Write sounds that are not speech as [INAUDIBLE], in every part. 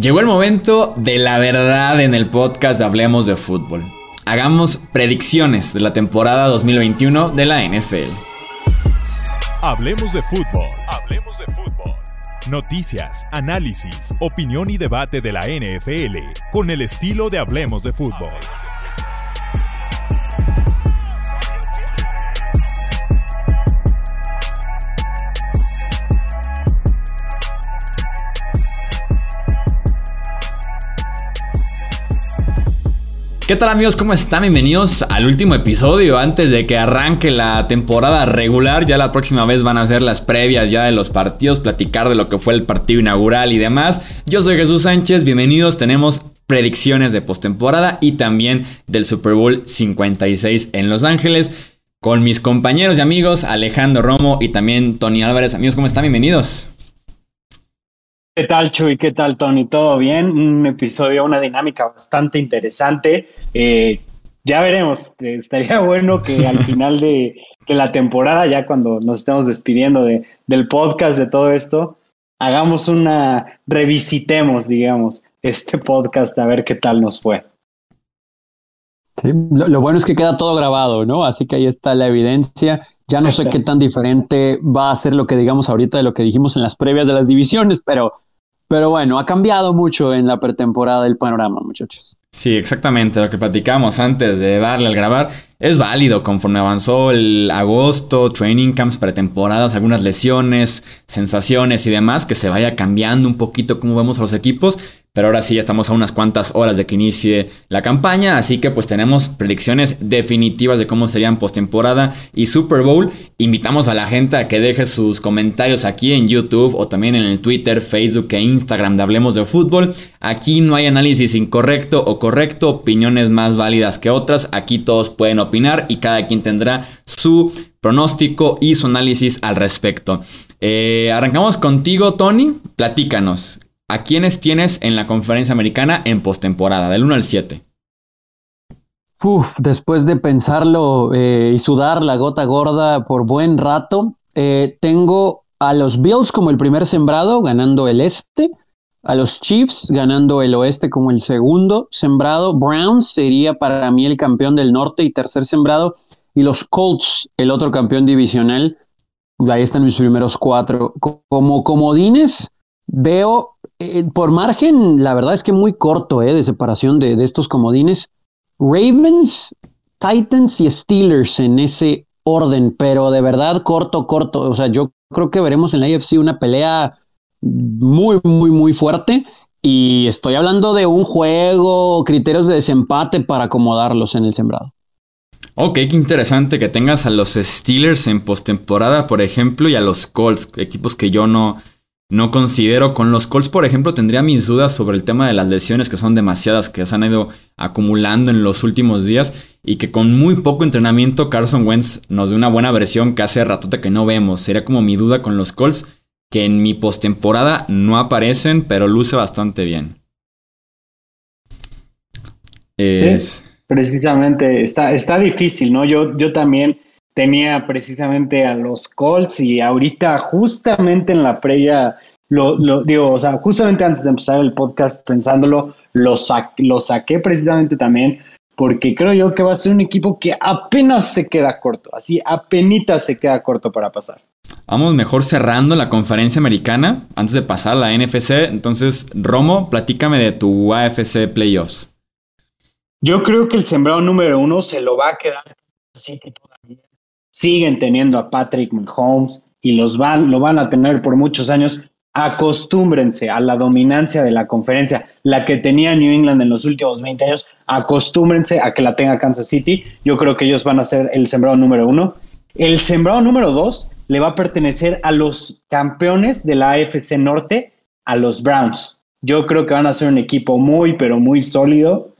Llegó el momento de la verdad en el podcast de Hablemos de Fútbol. Hagamos predicciones de la temporada 2021 de la NFL. Hablemos de fútbol. Hablemos de fútbol. Noticias, análisis, opinión y debate de la NFL con el estilo de Hablemos de fútbol. ¿Qué tal amigos? ¿Cómo están? Bienvenidos al último episodio antes de que arranque la temporada regular. Ya la próxima vez van a ser las previas ya de los partidos, platicar de lo que fue el partido inaugural y demás. Yo soy Jesús Sánchez, bienvenidos. Tenemos predicciones de postemporada y también del Super Bowl 56 en Los Ángeles con mis compañeros y amigos Alejandro Romo y también Tony Álvarez. Amigos, ¿cómo están? Bienvenidos. ¿Qué tal, Chuy? ¿Qué tal, Tony? ¿Todo bien? Un episodio, una dinámica bastante interesante. Eh, ya veremos. Estaría bueno que [LAUGHS] al final de, la temporada, ya cuando nos estemos despidiendo de, del podcast, de todo esto, hagamos una, revisitemos, digamos, este podcast a ver qué tal nos fue. Sí, lo, lo, bueno es que queda todo grabado, ¿no? Así que ahí está la evidencia. Ya no sé qué tan diferente va a ser lo que digamos ahorita de lo que dijimos en las previas de las divisiones, pero pero bueno, ha cambiado mucho en la pretemporada el panorama, muchachos. Sí, exactamente. Lo que platicamos antes de darle al grabar es válido conforme avanzó el agosto, training camps, pretemporadas, algunas lesiones, sensaciones y demás, que se vaya cambiando un poquito cómo vemos a los equipos. Pero ahora sí, ya estamos a unas cuantas horas de que inicie la campaña, así que pues tenemos predicciones definitivas de cómo serían postemporada y Super Bowl. Invitamos a la gente a que deje sus comentarios aquí en YouTube o también en el Twitter, Facebook e Instagram de Hablemos de Fútbol. Aquí no hay análisis incorrecto o correcto, opiniones más válidas que otras. Aquí todos pueden opinar y cada quien tendrá su pronóstico y su análisis al respecto. Eh, arrancamos contigo, Tony. Platícanos. ¿A quiénes tienes en la conferencia americana en postemporada, del 1 al 7? Uf, después de pensarlo eh, y sudar la gota gorda por buen rato, eh, tengo a los Bills como el primer sembrado, ganando el este, a los Chiefs ganando el oeste como el segundo sembrado, Browns sería para mí el campeón del norte y tercer sembrado, y los Colts el otro campeón divisional. Ahí están mis primeros cuatro. Como comodines, veo eh, por margen, la verdad es que muy corto eh, de separación de, estos comodines. Ravens, Titans y Steelers en ese orden, pero de verdad corto, corto. O sea, yo creo que veremos en la AFC una pelea muy, muy, muy fuerte. Y estoy hablando de un juego, criterios de desempate para acomodarlos en el sembrado. Ok, qué interesante que tengas a los Steelers en postemporada, por ejemplo, y a los Colts, equipos que yo no, no considero. Con los Colts, por ejemplo, tendría mis dudas sobre el tema de las lesiones, que son demasiadas, que se han ido acumulando en los últimos días. Y que con muy poco entrenamiento, Carson Wentz nos dé una buena versión que hace ratote que no vemos. Sería como mi duda con los Colts, que en mi postemporada no aparecen, pero luce bastante bien. Es... precisamente, está, está difícil, ¿no? Yo, yo también tenía precisamente a los Colts y ahorita justamente en la previa, lo, lo digo, o sea, justamente antes de empezar el podcast pensándolo, lo, lo saqué precisamente también porque creo yo que va a ser un equipo que apenas se queda corto, así apenas se queda corto para pasar. Vamos mejor cerrando la conferencia americana antes de pasar a la NFC. Entonces, Romo, platícame de tu AFC Playoffs. Yo creo que el sembrado número uno se lo va a quedar City siguen teniendo a Patrick Mahomes y los van, lo van a tener por muchos años. Acostúmbrense a la dominancia de la conferencia, la que tenía New England en los últimos 20 años. Acostúmbrense a que la tenga Kansas City. Yo creo que ellos van a ser el sembrado número uno. El sembrado número dos le va a pertenecer a los campeones de la AFC Norte, a los Browns. Yo creo que van a ser un equipo muy, pero muy sólido.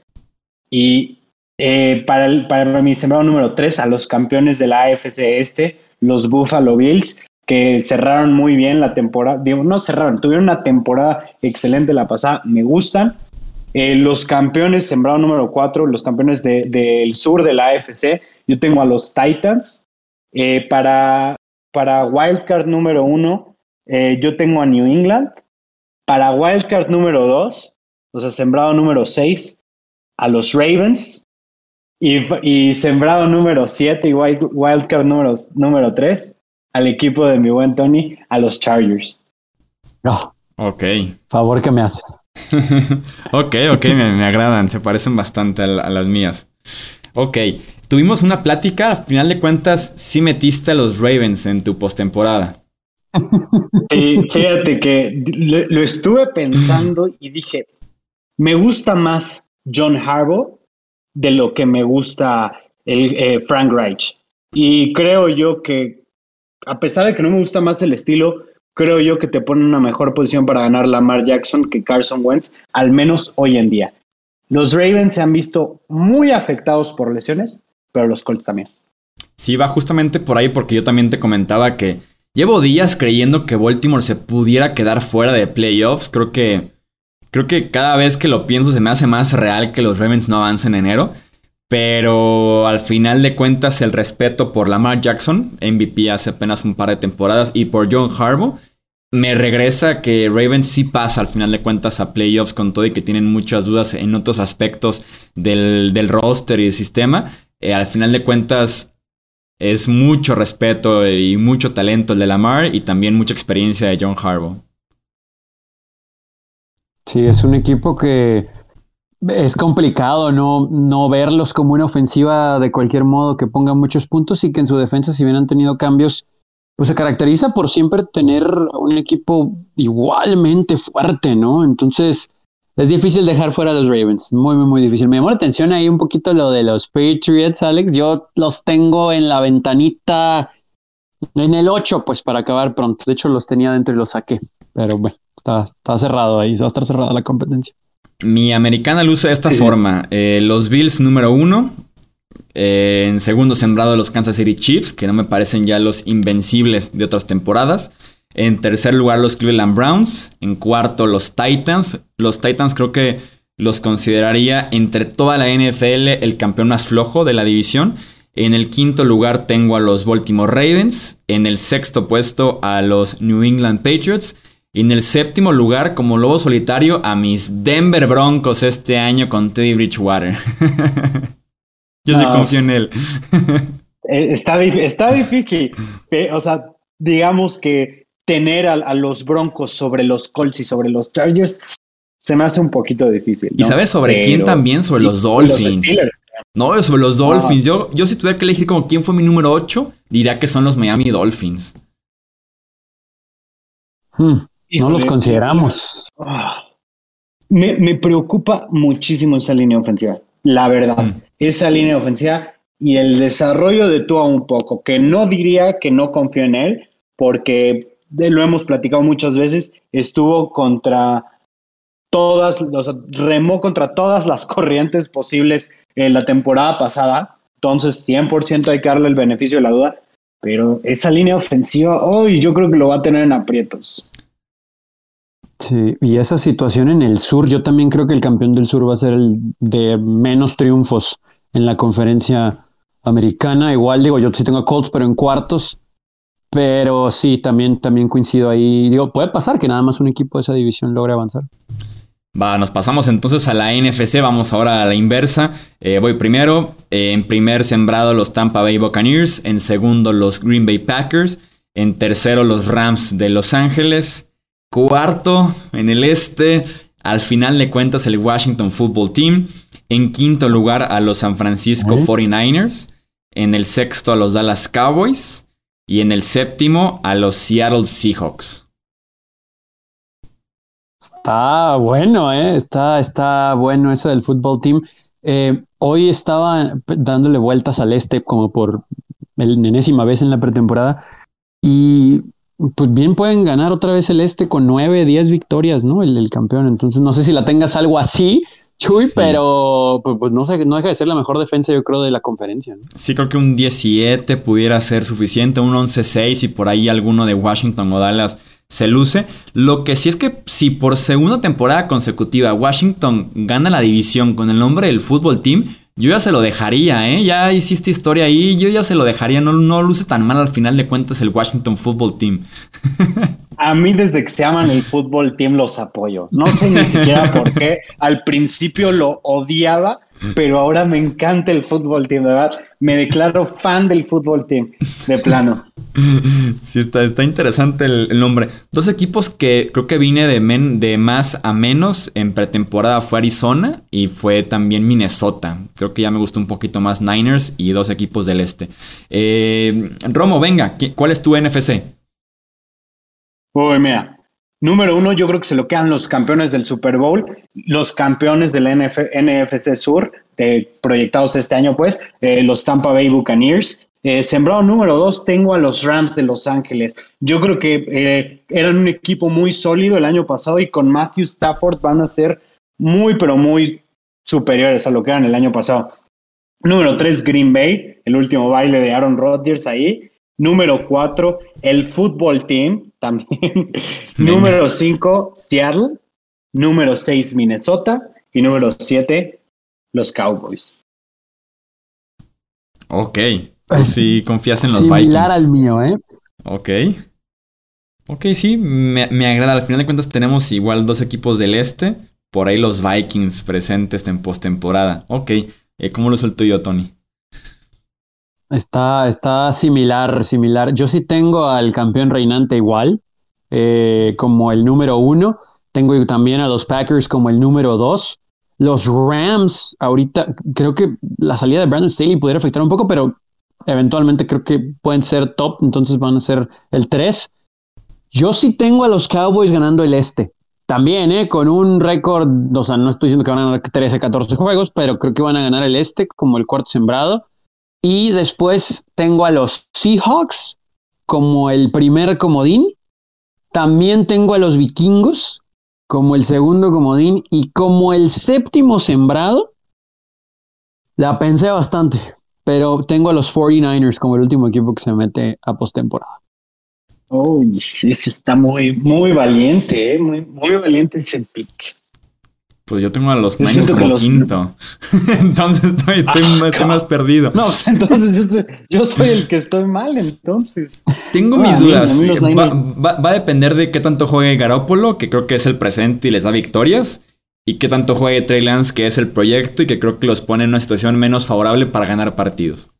Y eh, para, para mi sembrado número 3, a los campeones de la AFC Este, los Buffalo Bills, que cerraron muy bien la temporada, digo, no cerraron, tuvieron una temporada excelente la pasada, me gustan. Eh, los campeones, sembrado número 4, los campeones del sur de la AFC, yo tengo a los Titans. Eh, para, para Wildcard número 1, yo tengo a New England. para Wildcard número 2, o sea, sembrado número 6, a los Ravens. Y, sembrado número 7 y Wildcard número, número 3 al equipo de mi buen Tony, a los Chargers. Oh, ok. Favor que me haces. [LAUGHS] ok, ok, me, agradan, se parecen bastante a, a las mías. Ok, tuvimos una plática, al final de cuentas sí metiste a los Ravens en tu postemporada. Sí, fíjate que lo, estuve pensando y dije, me gusta más John Harbaugh de lo que me gusta el, eh, Frank Reich. Y creo yo que, a pesar de que no me gusta más el estilo, creo yo que te pone en una mejor posición para ganar Lamar Jackson que Carson Wentz, al menos hoy en día. Los Ravens se han visto muy afectados por lesiones, pero los Colts también. Sí, va justamente por ahí porque yo también te comentaba que llevo días creyendo que Baltimore se pudiera quedar fuera de playoffs. Creo que creo que cada vez que lo pienso se me hace más real que los Ravens no avancen en enero. Pero al final de cuentas el respeto por Lamar Jackson, MVP hace apenas un par de temporadas, y por John Harbaugh, me regresa que Ravens sí pasa al final de cuentas a playoffs con todo y que tienen muchas dudas en otros aspectos del, del roster y del sistema. Eh, al final de cuentas es mucho respeto y mucho talento el de Lamar y también mucha experiencia de John Harbaugh. Sí, es un equipo que es complicado no, no verlos como una ofensiva de cualquier modo que ponga muchos puntos y que en su defensa, si bien han tenido cambios, pues se caracteriza por siempre tener un equipo igualmente fuerte, ¿no? Entonces, es difícil dejar fuera a los Ravens, muy, muy, muy difícil. Me llamó la atención ahí un poquito lo de los Patriots, Alex. Yo los tengo en la ventanita, en el 8, pues para acabar pronto. De hecho, los tenía dentro y los saqué, pero bueno, está, está cerrado ahí, va a estar cerrada la competencia. Mi americana luce de esta forma. Eh, los Bills número uno, eh, en segundo sembrado los Kansas City Chiefs, que no me parecen ya los invencibles de otras temporadas. En tercer lugar los Cleveland Browns. En cuarto los Titans. Los Titans creo que los consideraría entre toda la NFL el campeón más flojo de la división. En el quinto lugar tengo a los Baltimore Ravens. En el sexto puesto a los New England Patriots. Y en el séptimo lugar, como lobo solitario, a mis Denver Broncos este año con Teddy Bridgewater. [LAUGHS] Yo sí confío en él. [LAUGHS] Eh, está, está difícil. O sea, digamos que tener a, los Broncos sobre los Colts y sobre los Chargers se me hace un poquito difícil. ¿Y sabes sobre quién también? Sobre los Dolphins. no, sobre los Dolphins. Yo, yo si tuviera que elegir como quién fue mi número 8, diría que son los Miami Dolphins. Hmm, no los consideramos. Ah, me, me, preocupa muchísimo esa línea ofensiva, la verdad. Hmm esa línea ofensiva y el desarrollo de Tua un poco, que no diría que no confío en él, porque lo hemos platicado muchas veces, estuvo contra todas, remó contra todas las [LAUGHS] corrientes posibles en la temporada pasada, entonces 100% hay que darle el beneficio de la duda, pero esa línea ofensiva, hoy yo creo que lo va a tener en aprietos. Sí, y esa situación en el sur, yo también creo que el campeón del sur va a ser el de menos triunfos en la conferencia americana. Igual digo, yo sí tengo Colts, pero en cuartos. Pero sí, también, también coincido ahí. Digo, puede pasar que nada más un equipo de esa división logre avanzar. Va, nos pasamos entonces a la NFC, vamos ahora a la inversa. Eh, voy primero, eh, en primer sembrado los Tampa Bay Buccaneers, en segundo los Green Bay Packers, en tercero los Rams de Los Ángeles, cuarto en el este, al final de cuentas el Washington Football Team, en quinto lugar a los San Francisco 49ers. En el sexto a los Dallas Cowboys. Y en el séptimo a los Seattle Seahawks. Está bueno, ¿eh? Está, está bueno eso del fútbol team. Eh, hoy estaba dándole vueltas al este como por el enésima vez en la pretemporada. Y pues bien pueden ganar otra vez el este con nueve, diez victorias, ¿no? El, el campeón. Entonces no sé si la tengas algo así Chuy, pero pues, pues, no, sé, no deja de ser la mejor defensa, yo creo, de la conferencia. Sí, creo que un 17 pudiera ser suficiente, un 11-6 y por ahí alguno de Washington o Dallas se luce. Lo que sí es que si por segunda temporada consecutiva Washington gana la división con el nombre del fútbol team, yo ya se lo dejaría, ¿eh? Ya hiciste historia ahí, yo ya se lo dejaría. No, no luce tan mal al final de cuentas el Washington Football Team. [LAUGHS] A mí desde que se llaman el fútbol team los apoyo. No sé ni siquiera por qué. Al principio lo odiaba, pero ahora me encanta el fútbol team, ¿verdad? Me declaro fan del fútbol team, de plano. Sí, está, está interesante el, nombre. Dos equipos que creo que vine de, de más a menos en pretemporada fue Arizona y fue también Minnesota. Creo que ya me gustó un poquito más Niners y dos equipos del este. Eh, Romo, venga, ¿cuál es tu NFC? Uy, mira. Número uno, yo creo que se lo quedan los campeones del Super Bowl, los campeones del NFC Sur, proyectados este año, pues, eh, los Tampa Bay Buccaneers. Eh, sembrado número dos, tengo a los Rams de Los Ángeles. Yo creo que eh, eran un equipo muy sólido el año pasado y con Matthew Stafford van a ser muy, pero muy superiores a lo que eran el año pasado. Número tres, Green Bay, el último baile de Aaron Rodgers ahí. Número cuatro, el Football Team, también. [LAUGHS] número cinco, Seattle. Número seis, Minnesota. Y número siete, los Cowboys. Ok. Si confías en los Similar Vikings. al mío, ¿eh? Ok. Ok, sí, me, agrada. Al final de cuentas tenemos igual dos equipos del este. Por ahí los Vikings presentes en postemporada. Ok. Eh, ¿Cómo lo es el tuyo, Tony? Está, está similar, similar. Yo sí tengo al campeón reinante igual, eh, como el número uno. Tengo también a los Packers como el número dos. Los Rams, ahorita creo que la salida de Brandon Staley pudiera afectar un poco, pero eventualmente creo que pueden ser top, entonces van a ser el 3. Yo sí tengo a los Cowboys ganando el este. También, ¿eh? Con un récord, o sea, no estoy diciendo que van a ganar 13, 14 juegos, pero creo que van a ganar el este como el cuarto sembrado. Y después tengo a los Seahawks como el primer comodín. También tengo a los vikingos como el segundo comodín. Y como el séptimo sembrado, la pensé bastante. Pero tengo a los 49ers como el último equipo que se mete a postemporada. Oh, ese está muy, muy valiente, ¿eh? muy, muy valiente ese pick. Pues yo tengo a los Niners como quinto. [LAUGHS] entonces estoy, ah, más perdido. No, pues entonces yo soy, el que estoy mal, entonces. Tengo mis dudas. Va, a depender de qué tanto juegue Garópolo, que creo que es el presente y les da victorias. Y qué tanto juegue Trey Lance, que es el proyecto y que creo que los pone en una situación menos favorable para ganar partidos.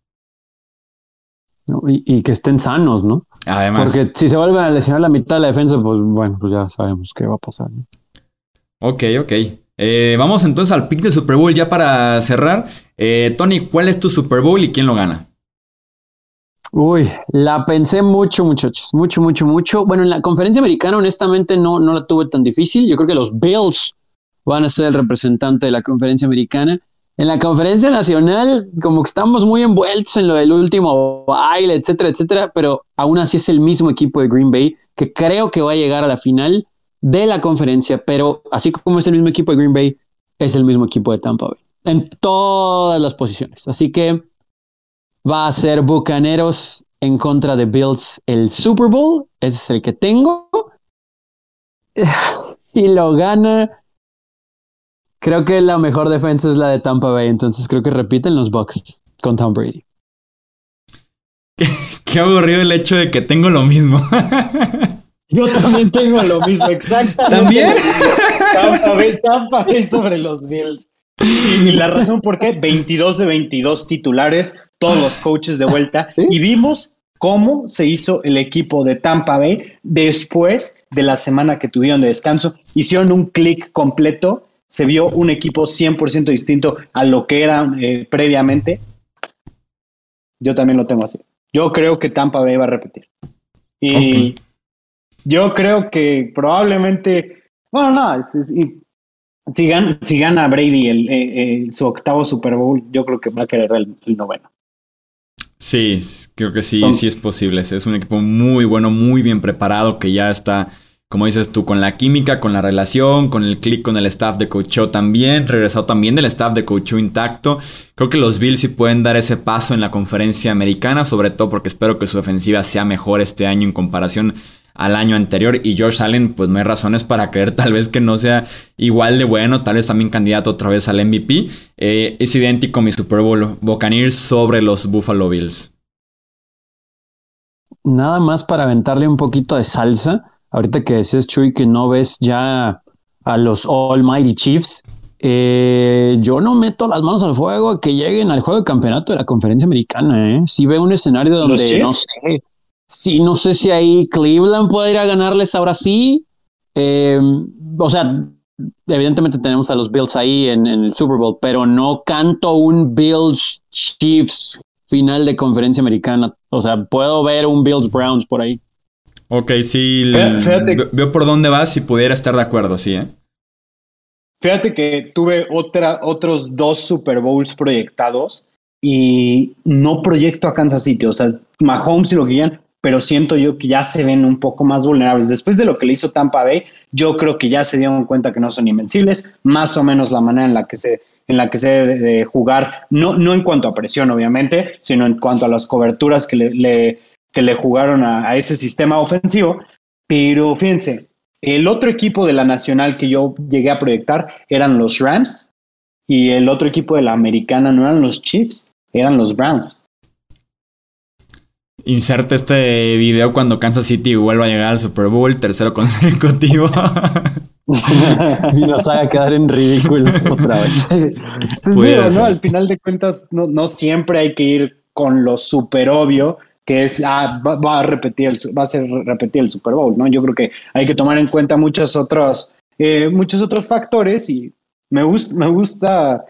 y, que estén sanos, ¿no? Además. Porque si se vuelve a lesionar la mitad de la defensa, pues bueno, pues ya sabemos qué va a pasar. ¿no? Ok, ok. Eh, vamos entonces al pick de Super Bowl ya para cerrar. Eh, Tony, ¿cuál es tu Super Bowl y quién lo gana? Uy, la pensé mucho, muchachos. Mucho, mucho, mucho. Bueno, en la conferencia americana, honestamente, no, no la tuve tan difícil. Yo creo que los Bills van a ser el representante de la conferencia americana. En la conferencia nacional, como que estamos muy envueltos en lo del último baile, etcétera, etcétera, pero aún así es el mismo equipo de Green Bay que creo que va a llegar a la final de la conferencia, pero así como es el mismo equipo de Green Bay, es el mismo equipo de Tampa Bay, en todas las posiciones. Así que va a ser Bucaneros en contra de Bills el Super Bowl, ese es el que tengo. Y lo gana. Creo que la mejor defensa es la de Tampa Bay, entonces creo que repiten los Bucks con Tom Brady. [LAUGHS] Qué, qué aburrido el hecho de que tengo lo mismo. [LAUGHS] Yo también tengo lo mismo, exactamente. ¿También? Tampa Bay, sobre los Bills. Y la razón por qué, 22 de 22 titulares, todos los coaches de vuelta, y vimos cómo se hizo el equipo de Tampa Bay después de la semana que tuvieron de descanso. Hicieron un clic completo, se vio un equipo 100% distinto a lo que era eh, previamente. Yo también lo tengo así. Yo creo que Tampa Bay va a repetir. Y yo creo que probablemente, bueno, no, si, gana, si gana Brady el, eh, eh, su octavo Super Bowl, yo creo que va a querer el, noveno. Sí, creo que sí, sí es posible. Es un equipo muy bueno, muy bien preparado, que ya está, como dices tú, con la química, con la relación, con el click con el staff de coach también, regresado también del staff de coach intacto. Creo que los Bills sí pueden dar ese paso en la conferencia americana, sobre todo porque espero que su ofensiva sea mejor este año en comparación al año anterior. Y Josh Allen, pues no hay razones para creer tal vez que no sea igual de bueno, tal vez también candidato otra vez al MVP. Eh, es idéntico mi Super Bowl Buccaneers sobre los Buffalo Bills. Nada más para aventarle un poquito de salsa. Ahorita que decías, Chuy, que no ves ya a los Almighty Chiefs. Eh, yo no meto las manos al fuego a que lleguen al juego de campeonato de la conferencia americana. ¿eh? Si veo un escenario donde no sé, si no sé si ahí Cleveland puede ir a ganarles ahora sí. Eh, o sea, evidentemente tenemos a los Bills ahí en, el Super Bowl, pero no canto un Bills Chiefs final de conferencia americana. O sea, puedo ver un Bills Browns por ahí. Ok, sí. Veo por dónde vas si pudiera estar de acuerdo, sí, ¿eh? Fíjate que tuve otra, otros dos Super Bowls proyectados y no proyecto a Kansas City. O sea, Mahomes y lo que quieran, pero siento yo que ya se ven un poco más vulnerables. Después de lo que le hizo Tampa Bay, yo creo que ya se dieron cuenta que no son invencibles, más o menos la manera en la que se en la que se debe de jugar, no, no en cuanto a presión, obviamente, sino en cuanto a las coberturas que le, que le jugaron a, ese sistema ofensivo. Pero fíjense, el otro equipo de la Nacional que yo llegué a proyectar eran los Rams y el otro equipo de la Americana no eran los Chiefs, eran los Browns. Inserta este video cuando Kansas City vuelva a llegar al Super Bowl, tercero consecutivo. [LAUGHS] y nos haga quedar en ridículo otra vez. Pues ¿no? Al final de cuentas, no, no siempre hay que ir con lo super obvio, que es, ah, va, a repetir el, va a ser repetir el Super Bowl, ¿no? Yo creo que hay que tomar en cuenta muchos otros, eh, muchos otros factores y me gusta, me gusta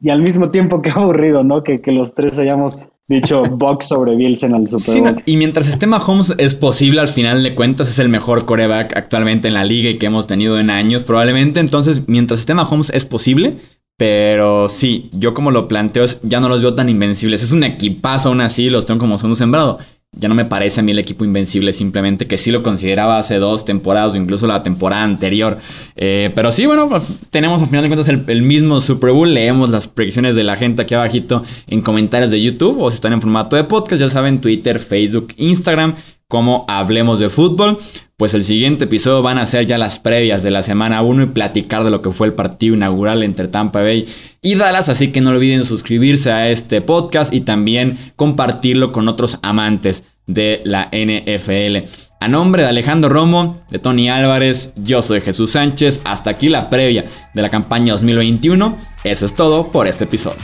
y al mismo tiempo que [LAUGHS] aburrido, ¿no? Que, que los tres hayamos dicho box sobre Bills en el Super Bowl. y mientras esté Mahomes es posible, al final de cuentas es el mejor coreback actualmente en la liga y que hemos tenido en años probablemente. Entonces, mientras esté Mahomes es posible. Pero sí, yo como lo planteo, ya no los veo tan invencibles. Es un equipazo aún así, los tengo como son un sembrado ya no me parece a mí el equipo invencible, simplemente que sí lo consideraba hace dos temporadas o incluso la temporada anterior. Eh, pero sí, bueno, pues, tenemos al final de cuentas el, mismo Super Bowl. Leemos las predicciones de la gente aquí abajito en comentarios de YouTube o si están en formato de podcast, ya saben, Twitter, Facebook, Instagram, como Hablemos de Fútbol pues el siguiente episodio van a ser ya las previas de la semana 1 y platicar de lo que fue el partido inaugural entre Tampa Bay y Dallas, así que no olviden suscribirse a este podcast y también compartirlo con otros amantes de la NFL. A nombre de Alejandro Romo, de Tony Álvarez, yo soy Jesús Sánchez, hasta aquí la previa de la campaña 2021, eso es todo por este episodio.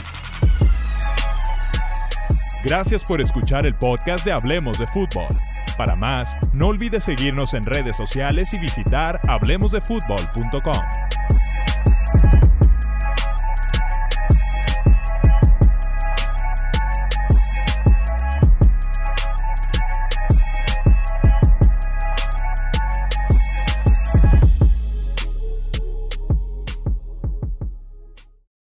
Gracias por escuchar el podcast de Hablemos de Fútbol. Para más, no olvides seguirnos en redes sociales y visitar hablemosdefutbol.com.